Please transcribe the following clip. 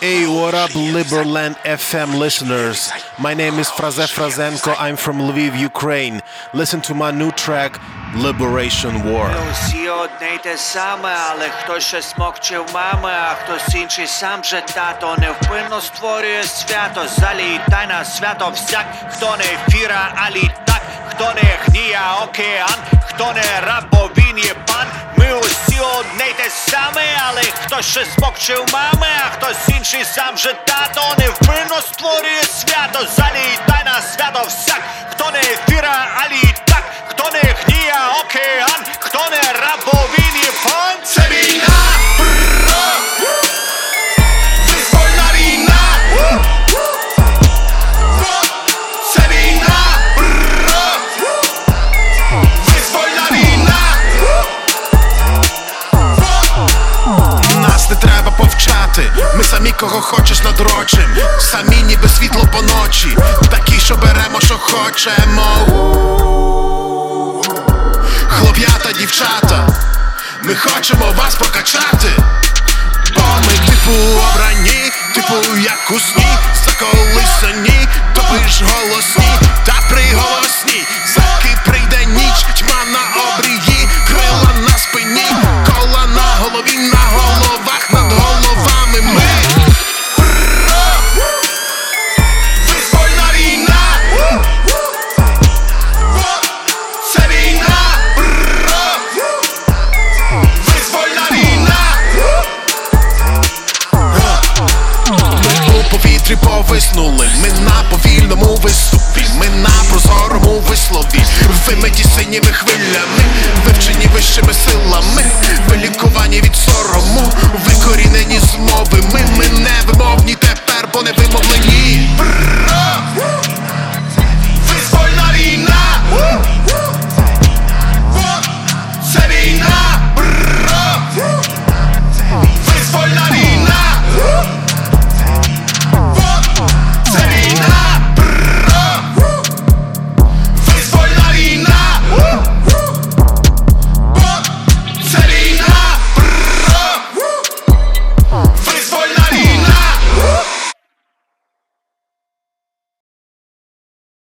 Hey, what up, Liberland FM listeners? My name is Fraze Frazenko. I'm from Lviv, Ukraine. Listen to my new track, Liberation War. Усі одне й те саме, але хтось ще смокче в мами, а хтось інший сам же тато невпинно створює свято. Залітай на свято всяк, хто не фіра, а літак, хто не гнія океан, хто не раб, бо він є пан. Одне й те саме, але хтось ще спокчив мами, а хтось інший сам же тато невпинно створює свято. Залітай на свято всяк, хто не фіра, а літак, хто не гнія океан, хто не раб, бо. Повчати, ми самі кого хочеш надрочим, самі ніби світло по ночі, такі, що беремо, що хочемо. Хлоп'ята, дівчата, ми хочемо вас прокачати. Бо ми типу обрані, типу як у сні, заколисані, топиш голосні та приголосні. Повітрі повиснули, ми на повільному виступі, ми на прозорому вислові, вимиті синіми хвилями, вивчені вищими силами,